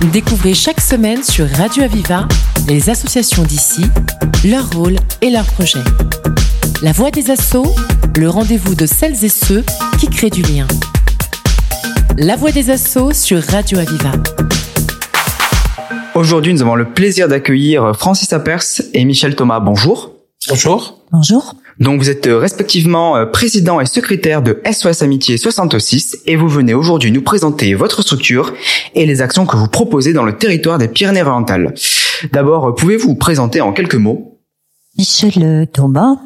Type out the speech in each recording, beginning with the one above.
Découvrez chaque semaine sur Radio Aviva les associations d'ici, leur rôle et leurs projets. La voix des assauts, le rendez-vous de celles et ceux qui créent du lien. La voix des assauts sur Radio Aviva. Aujourd'hui, nous avons le plaisir d'accueillir Francis Apers et Michel Thomas. Bonjour. Bonjour. Bonjour. Donc vous êtes respectivement président et secrétaire de SOS Amitié 66 et vous venez aujourd'hui nous présenter votre structure et les actions que vous proposez dans le territoire des Pyrénées-Orientales. D'abord, pouvez-vous vous présenter en quelques mots? Michel Thomas,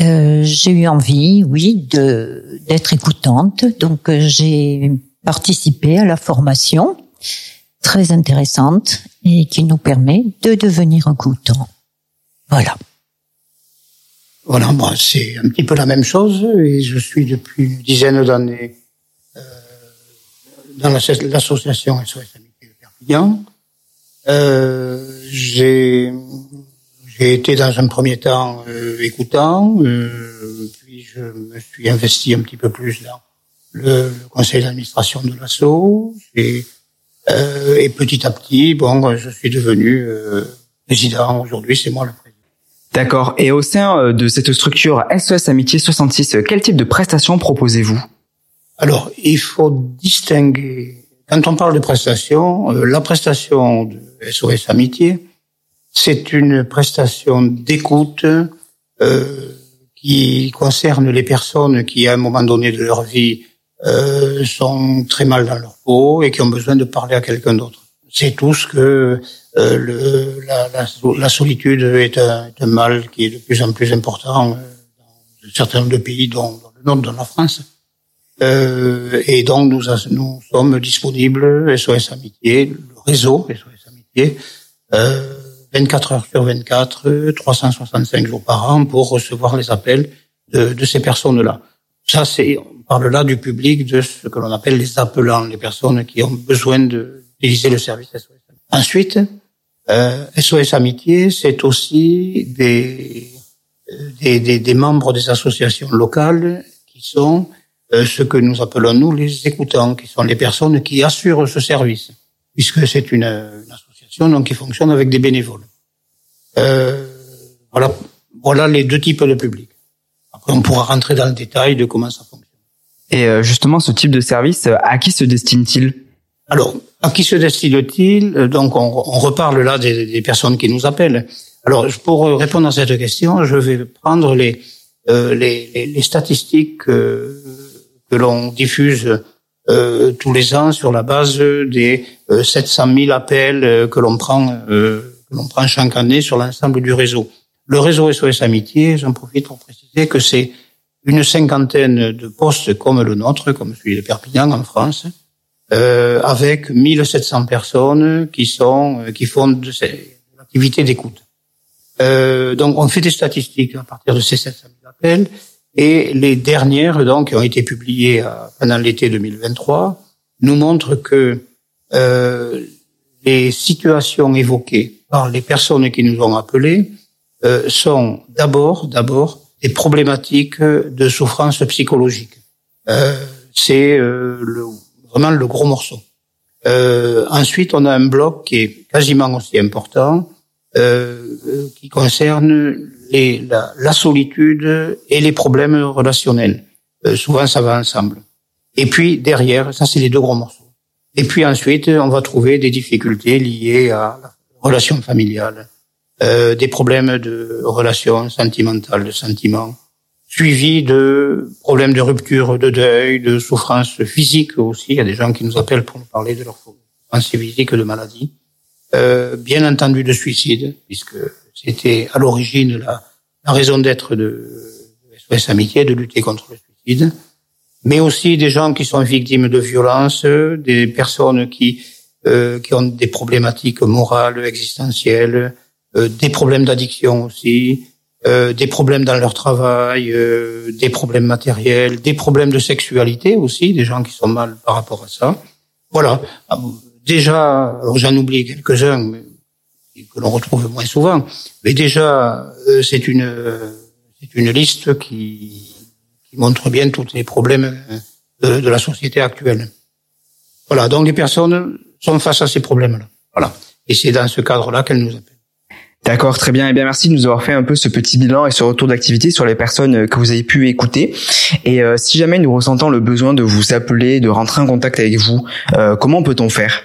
euh, j'ai eu envie, oui, d'être écoutante, donc euh, j'ai participé à la formation très intéressante et qui nous permet de devenir écoutant. Voilà. Voilà, moi c'est un petit peu la même chose et je suis depuis une dizaine d'années euh, dans l'association SOS Amitié Perpignan. Euh, j'ai été dans un premier temps euh, écoutant, euh, puis je me suis investi un petit peu plus dans le, le conseil d'administration de l'ASSO. Et, euh, et petit à petit, bon, je suis devenu euh, président. Aujourd'hui, c'est moi le. D'accord. Et au sein euh, de cette structure SOS Amitié 66, quel type de prestations proposez-vous? Alors, il faut distinguer. Quand on parle de prestations, la prestation de SOS Amitié, c'est une prestation d'écoute euh, qui concerne les personnes qui, à un moment donné de leur vie, euh, sont très mal dans leur peau et qui ont besoin de parler à quelqu'un d'autre. Tout ce que euh, le, la, la, la, solitude est un, est un, mal qui est de plus en plus important euh, dans certains de pays, dont dans le nord de la France. Euh, et donc nous, nous sommes disponibles, SOS Amitié, le réseau SOS Amitié, euh, 24 heures sur 24, 365 jours par an pour recevoir les appels de, de ces personnes-là. Ça, c'est, on parle là du public de ce que l'on appelle les appelants, les personnes qui ont besoin d'utiliser le service SOS. Ensuite, euh, SOS Amitié, c'est aussi des, des, des, des, membres des associations locales qui sont euh, ce que nous appelons nous les écoutants, qui sont les personnes qui assurent ce service, puisque c'est une, une donc qui fonctionne avec des bénévoles. Euh, voilà, voilà les deux types de public. Après, on pourra rentrer dans le détail de comment ça fonctionne. Et euh, justement, ce type de service, à qui se destine-t-il? Alors, à qui se destine-t-il Donc, on, on, reparle là des, des, personnes qui nous appellent. Alors, pour répondre à cette question, je vais prendre les euh, les, les, statistiques euh, que l'on diffuse euh, tous les ans sur la base des 700 euh, 000 appels euh, que l'on prend que l'on prend chaque année sur l'ensemble du réseau. Le réseau SOS Amitié, j'en profite pour préciser que c'est une cinquantaine de postes comme le nôtre, comme celui de Perpignan en France, euh, avec 1700 personnes qui sont qui font de ces activités d'écoute. Euh, donc on fait des statistiques à partir de ces 700 000 appels et les dernières, donc, qui ont été publiées pendant l'été 2023, nous montrent que euh, les situations évoquées par les personnes qui nous ont appelés euh, sont d'abord, d'abord, des problématiques de souffrance psychologique. Euh, C'est euh, le, vraiment le gros morceau. Euh, ensuite, on a un bloc qui est quasiment aussi important, qui concerne les, la, la, solitude et les problèmes relationnels. Euh, souvent, ça va ensemble. Et puis derrière, ça c'est les deux gros morceaux. Et puis ensuite, on va trouver des difficultés liées à la relation familiale, euh, des problèmes de relations sentimentales, de sentiments, suivis de problèmes de rupture, de deuil, de souffrance physique aussi. Il y a des gens qui nous appellent pour nous parler de leur souffrance physique, de maladie. Euh, bien entendu de suicide, puisque c'était à l'origine la, la, raison d'être de SOS Amitié, de lutter contre le suicide, mais aussi des gens qui sont victimes de violences, des personnes qui euh, qui ont des problématiques morales, existentielles, euh, des problèmes d'addiction aussi, euh, des problèmes dans leur travail, euh, des problèmes matériels, des problèmes de sexualité aussi, des gens qui sont mal par rapport à ça. Voilà. Déjà, alors j'en oublie quelques-uns, que l'on retrouve moins souvent. Mais déjà, euh, c'est une c'est une liste qui, qui montre bien tous les problèmes de, de, la société actuelle. Voilà, donc les personnes sont face à ces problèmes-là. Voilà. Et c'est dans ce cadre-là qu'elle nous appelle. D'accord, très bien. Et eh bien, merci de nous avoir fait un peu ce petit bilan et ce retour d'activité sur les personnes euh, que vous avez pu écouter. Et euh, si jamais nous ressentons le besoin de vous appeler, de rentrer en contact avec vous, euh, comment peut-on faire?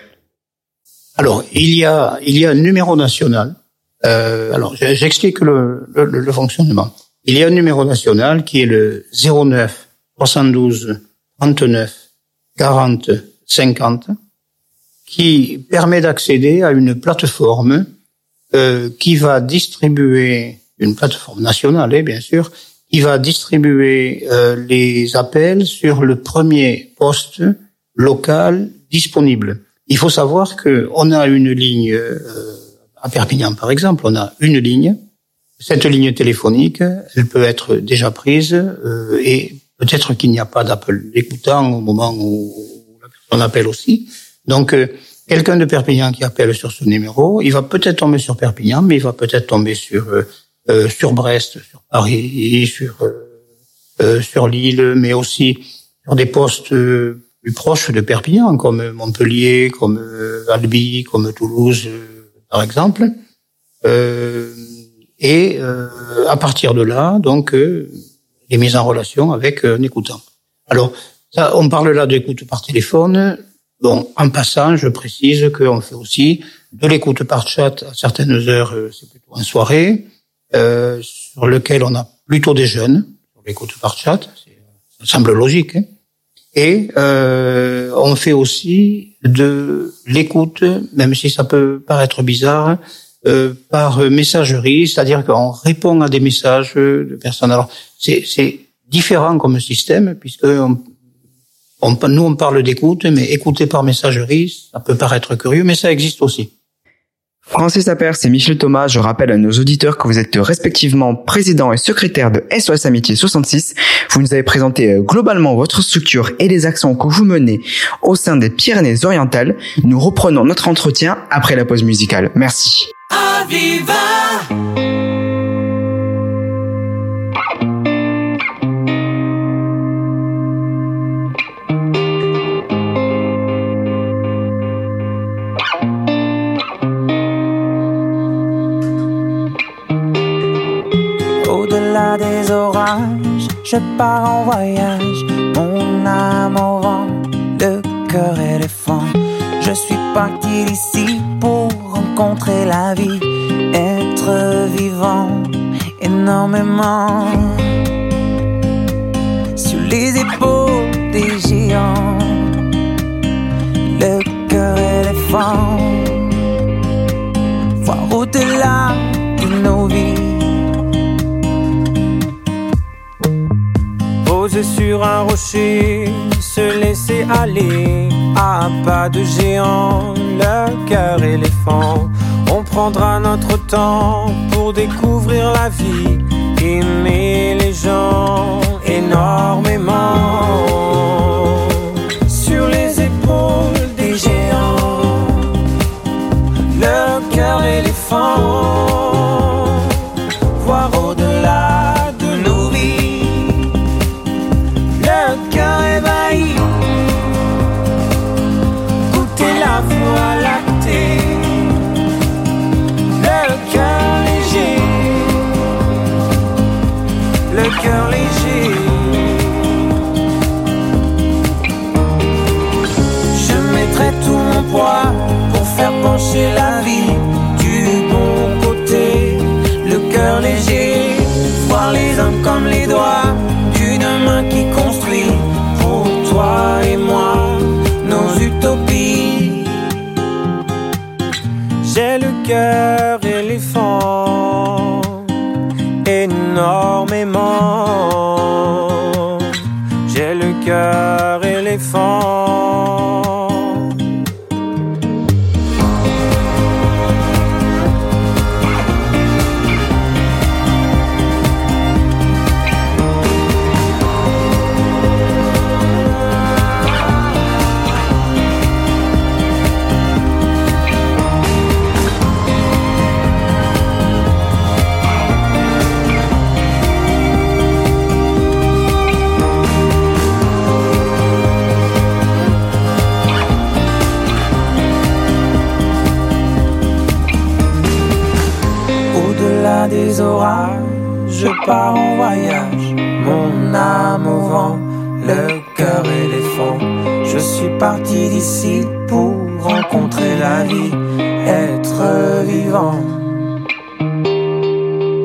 Alors, il y a il y a un numéro national. Alors, j'explique le, le, le, fonctionnement. Il y a un numéro national qui est le 09 72 39 40 50 qui permet d'accéder à une plateforme euh, qui va distribuer une plateforme nationale, eh, bien sûr, qui va distribuer euh, les appels sur le premier poste local disponible. Il faut savoir que on a une ligne euh, à Perpignan, par exemple, on a une ligne. Cette ligne téléphonique, elle peut être déjà prise et peut-être qu'il n'y a pas d'appel écoutant au moment où personne appelle aussi. Donc quelqu'un de Perpignan qui appelle sur ce numéro, il va peut-être tomber sur Perpignan, mais il va peut-être tomber sur euh, euh sur Brest, sur Paris, sur euh, euh sur Lille, mais aussi sur des postes euh, plus proches de Perpignan, comme Montpellier, comme Albi, comme Toulouse, par exemple. et à partir de là, donc, les mises en relation avec un écoutant. Alors, ça, on parle là d'écoute par téléphone. Bon, en passant, je précise qu'on fait aussi de l'écoute par chat à certaines heures, euh, c'est plutôt en soirée, euh, sur lequel on a plutôt des jeunes, sur l'écoute par chat, ça semble logique. Hein. Et euh, on fait aussi de l'écoute, même si ça peut paraître bizarre, euh, par messagerie, c'est-à-dire qu'on répond à des messages de personnes. Alors, c'est différent comme système, puisque on, nous, on parle d'écoute, mais écouter par messagerie, ça peut paraître curieux, mais ça existe aussi. Francis Appers et Michel Thomas, je rappelle à nos auditeurs que vous êtes respectivement président et secrétaire de SOS Amitié 66. Vous nous avez présenté euh, globalement votre structure et les actions que vous menez au sein des Pyrénées-Orientales. Nous reprenons notre entretien après la pause musicale. Merci. Je pars en voyage, mon âme au vent, le cœur éléphant. Je suis parti d'ici pour rencontrer la vie, être vivant énormément. Sur les épaules des géants, le cœur éléphant, voir au-delà de nos vies sur un rocher, se laisser aller à pas de géant, le cœur éléphant. On prendra notre temps pour découvrir la vie, aimer les gens énormément.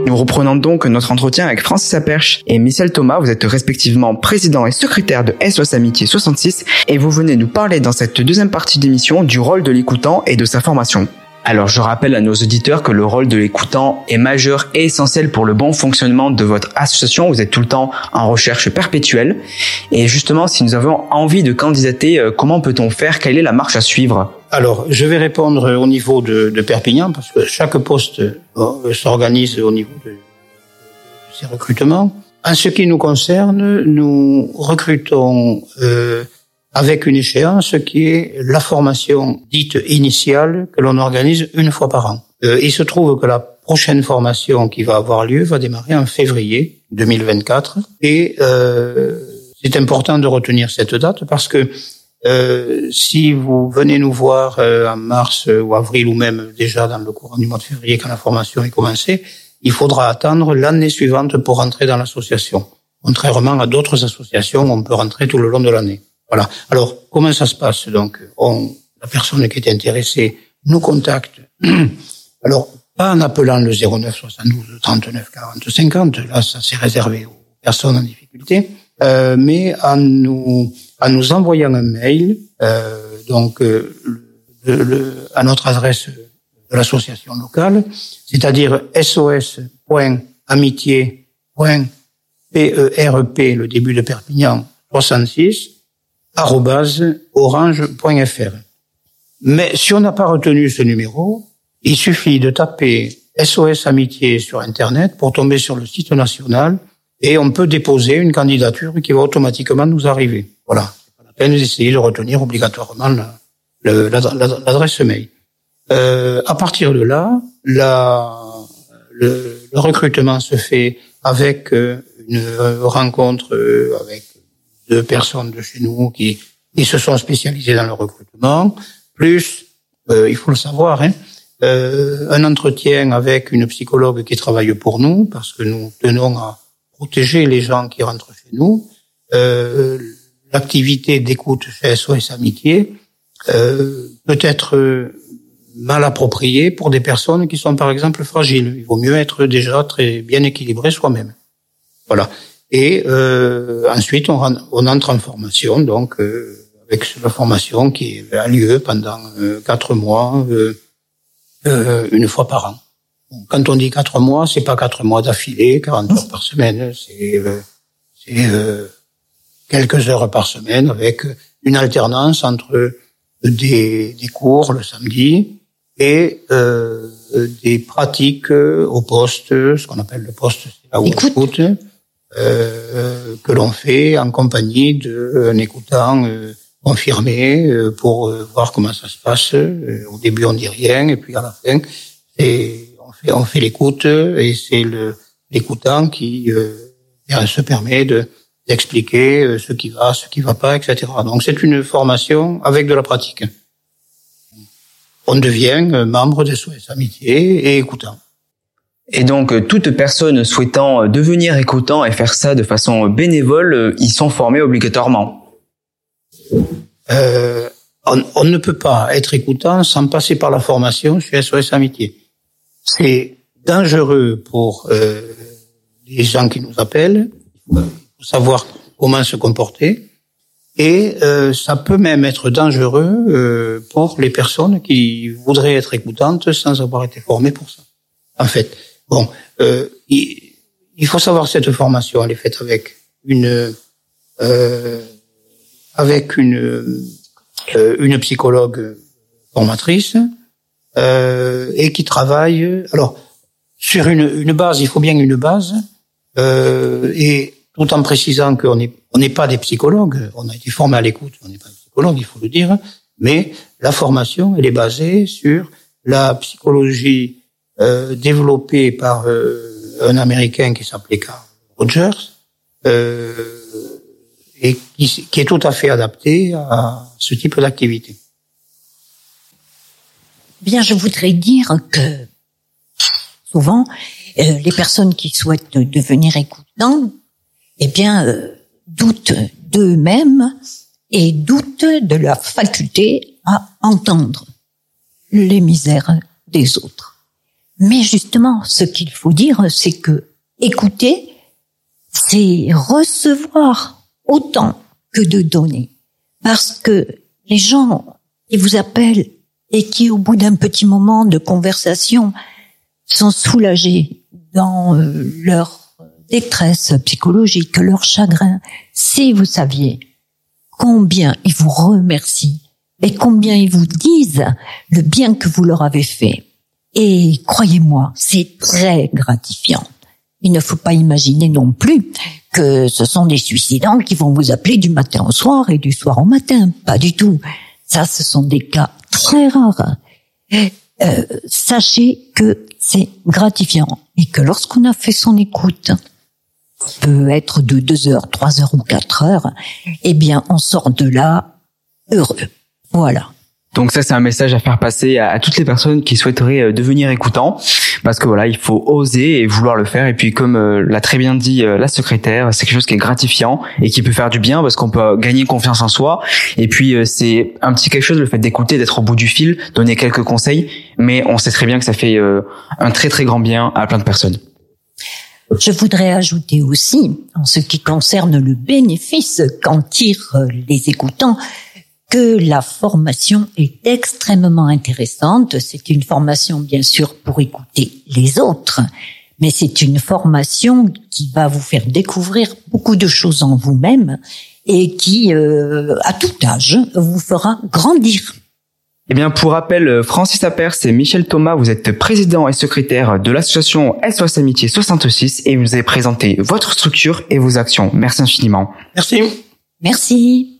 Nous reprenons donc notre entretien avec Francis Aperche et Michel Thomas. Vous êtes respectivement président et secrétaire de SOS Amitié 66 et vous venez nous parler dans cette deuxième partie d'émission du rôle de l'écoutant et de sa formation. Alors je rappelle à nos auditeurs que le rôle de l'écoutant est majeur et essentiel pour le bon fonctionnement de votre association. Vous êtes tout le temps en recherche perpétuelle. Et justement, si nous avons envie de candidater, euh, comment peut-on faire? Quelle est la marche à suivre? Alors, je vais répondre au niveau de, Perpignan, parce que chaque poste euh, s'organise au niveau de, ces recrutements. En ce qui nous concerne, nous recrutons euh, avec une échéance qui est la formation dite initiale que l'on organise une fois par an. Euh, il se trouve que la prochaine formation qui va avoir lieu va démarrer en février 2024 et euh, c'est important de retenir cette date parce que euh, si vous venez nous voir euh, en mars ou avril ou même déjà dans le courant du mois de février quand la formation est commencée, il faudra attendre l'année suivante pour rentrer dans l'association. Contrairement à d'autres associations, on peut rentrer tout le long de l'année. Voilà. Alors, comment ça se passe Donc, on, la personne qui est intéressée nous contacte. Alors, pas en appelant le 09 72 39 40 50, là, ça c'est réservé aux personnes en difficulté, euh, mais en nous, en nous envoyant un mail, euh, donc euh, le, le, à notre adresse de l'association locale, c'est-à-dire sos.amitié.perp, le début de Perpignan, 66, orange.fr. Mais si on n'a pas retenu ce numéro, il suffit de taper SOS Amitié sur Internet pour tomber sur le site national et on peut déposer une candidature qui va automatiquement nous arriver. Voilà. Pas la peine d'essayer de retenir obligatoirement l'adresse mail. Euh, à partir de là, la, le, recrutement se fait avec euh, une rencontre euh, avec deux personnes de chez nous qui, qui se sont spécialisées dans le recrutement, plus, euh, il faut le savoir, hein, euh, un entretien avec une psychologue qui travaille pour nous, parce que nous tenons à protéger les gens qui rentrent chez nous. Euh, L'activité d'écoute chez SOS Amitié euh, peut être mal appropriée pour des personnes qui sont par exemple fragiles. Il vaut mieux être déjà très bien équilibré soi-même. Voilà. Et euh, ensuite, on, on, entre en formation, donc euh, avec la formation qui a lieu pendant euh, quatre mois, euh, euh, une fois par an. Quand on dit quatre mois, c'est pas quatre mois d'affilée, 40 heures par semaine, c'est quelques heures par semaine avec une alternance entre des, des cours le samedi et des pratiques au poste, ce qu'on appelle le poste, c'est là où Écoute. on écoute euh, que l'on fait en compagnie d'un écoutant euh, confirmé euh, pour voir comment ça se passe. au début, on dit rien, et puis à la fin, on fait, on fait l'écoute, et c'est l'écoutant qui se permet de d'expliquer ce qui va, ce qui va pas, etc. Donc c'est une formation avec de la pratique. On devient membre des SOS Amitié et écoutant. Et donc, euh, toute personne souhaitant euh, devenir écoutant et faire ça de façon bénévole, ils sont formés obligatoirement. Euh, on, on, ne peut pas être écoutant sans passer par la formation chez SOS Amitié. C'est dangereux pour euh, les gens qui nous appellent, il faut savoir comment se comporter, et euh, ça peut même être dangereux euh, pour les personnes qui voudraient être écoutantes sans avoir été formées pour ça. En fait, Bon, euh, il, il, faut savoir cette formation, elle est faite avec une euh, avec une euh, une psychologue formatrice euh, et qui travaille alors sur une, une base, il faut bien une base euh, et tout en précisant qu'on n'est on n'est pas des psychologues, on a été formé à l'écoute, on n'est pas des psychologues, il faut le dire, mais la formation elle est basée sur la psychologie euh, développé par euh, un Américain qui s'appelait Carl Rogers euh, et qui, qui, est tout à fait adapté à ce type d'activité. Bien, je voudrais dire que souvent, Euh, les personnes qui souhaitent devenir écoutants, eh bien, euh, doutent d'eux-mêmes et doutent de leur faculté à entendre les misères des autres. Mais justement, ce qu'il faut dire, c'est que écouter, c'est recevoir autant que de donner. Parce que les gens qui vous appellent et qui, au bout d'un petit moment de conversation, sont soulagés dans euh, leur détresse psychologique, leur chagrin, si vous saviez combien ils vous remercient et combien ils vous disent le bien que vous leur avez fait. Et croyez-moi, c'est très gratifiant. Il ne faut pas imaginer non plus que ce sont des suicidants qui vont vous appeler du matin au soir et du soir au matin. Pas du tout. Ça, ce sont des cas très rares. Euh, sachez que c'est gratifiant et que lorsqu'on a fait son écoute, peut être de deux heures, trois heures ou quatre heures, eh bien, on sort de là heureux. Voilà. Donc ça, c'est un message à faire passer à, toutes les personnes qui souhaiteraient euh, devenir écoutants, parce que voilà, il faut oser et vouloir le faire. Et puis, comme euh, l'a très bien dit euh, la secrétaire, c'est quelque chose qui est gratifiant et qui peut faire du bien parce qu'on peut gagner confiance en soi. Et puis, c'est un petit quelque chose, le fait d'écouter, d'être au bout du fil, donner quelques conseils. Mais on sait très bien que ça fait un très très grand bien à plein de personnes. Je voudrais ajouter aussi, en ce qui concerne le bénéfice qu'en tirent les écoutants, que la formation est extrêmement intéressante. C'est une formation, bien sûr, pour écouter les autres, mais c'est une formation qui va vous faire découvrir beaucoup de choses en vous-même et qui, euh, à tout âge, vous fera grandir. Eh bien, pour rappel, Francis Appers et Michel Thomas, vous êtes président et secrétaire de l'association SOS Amitié 66 et vous avez présenté votre structure et vos actions. Merci infiniment. Merci. Merci.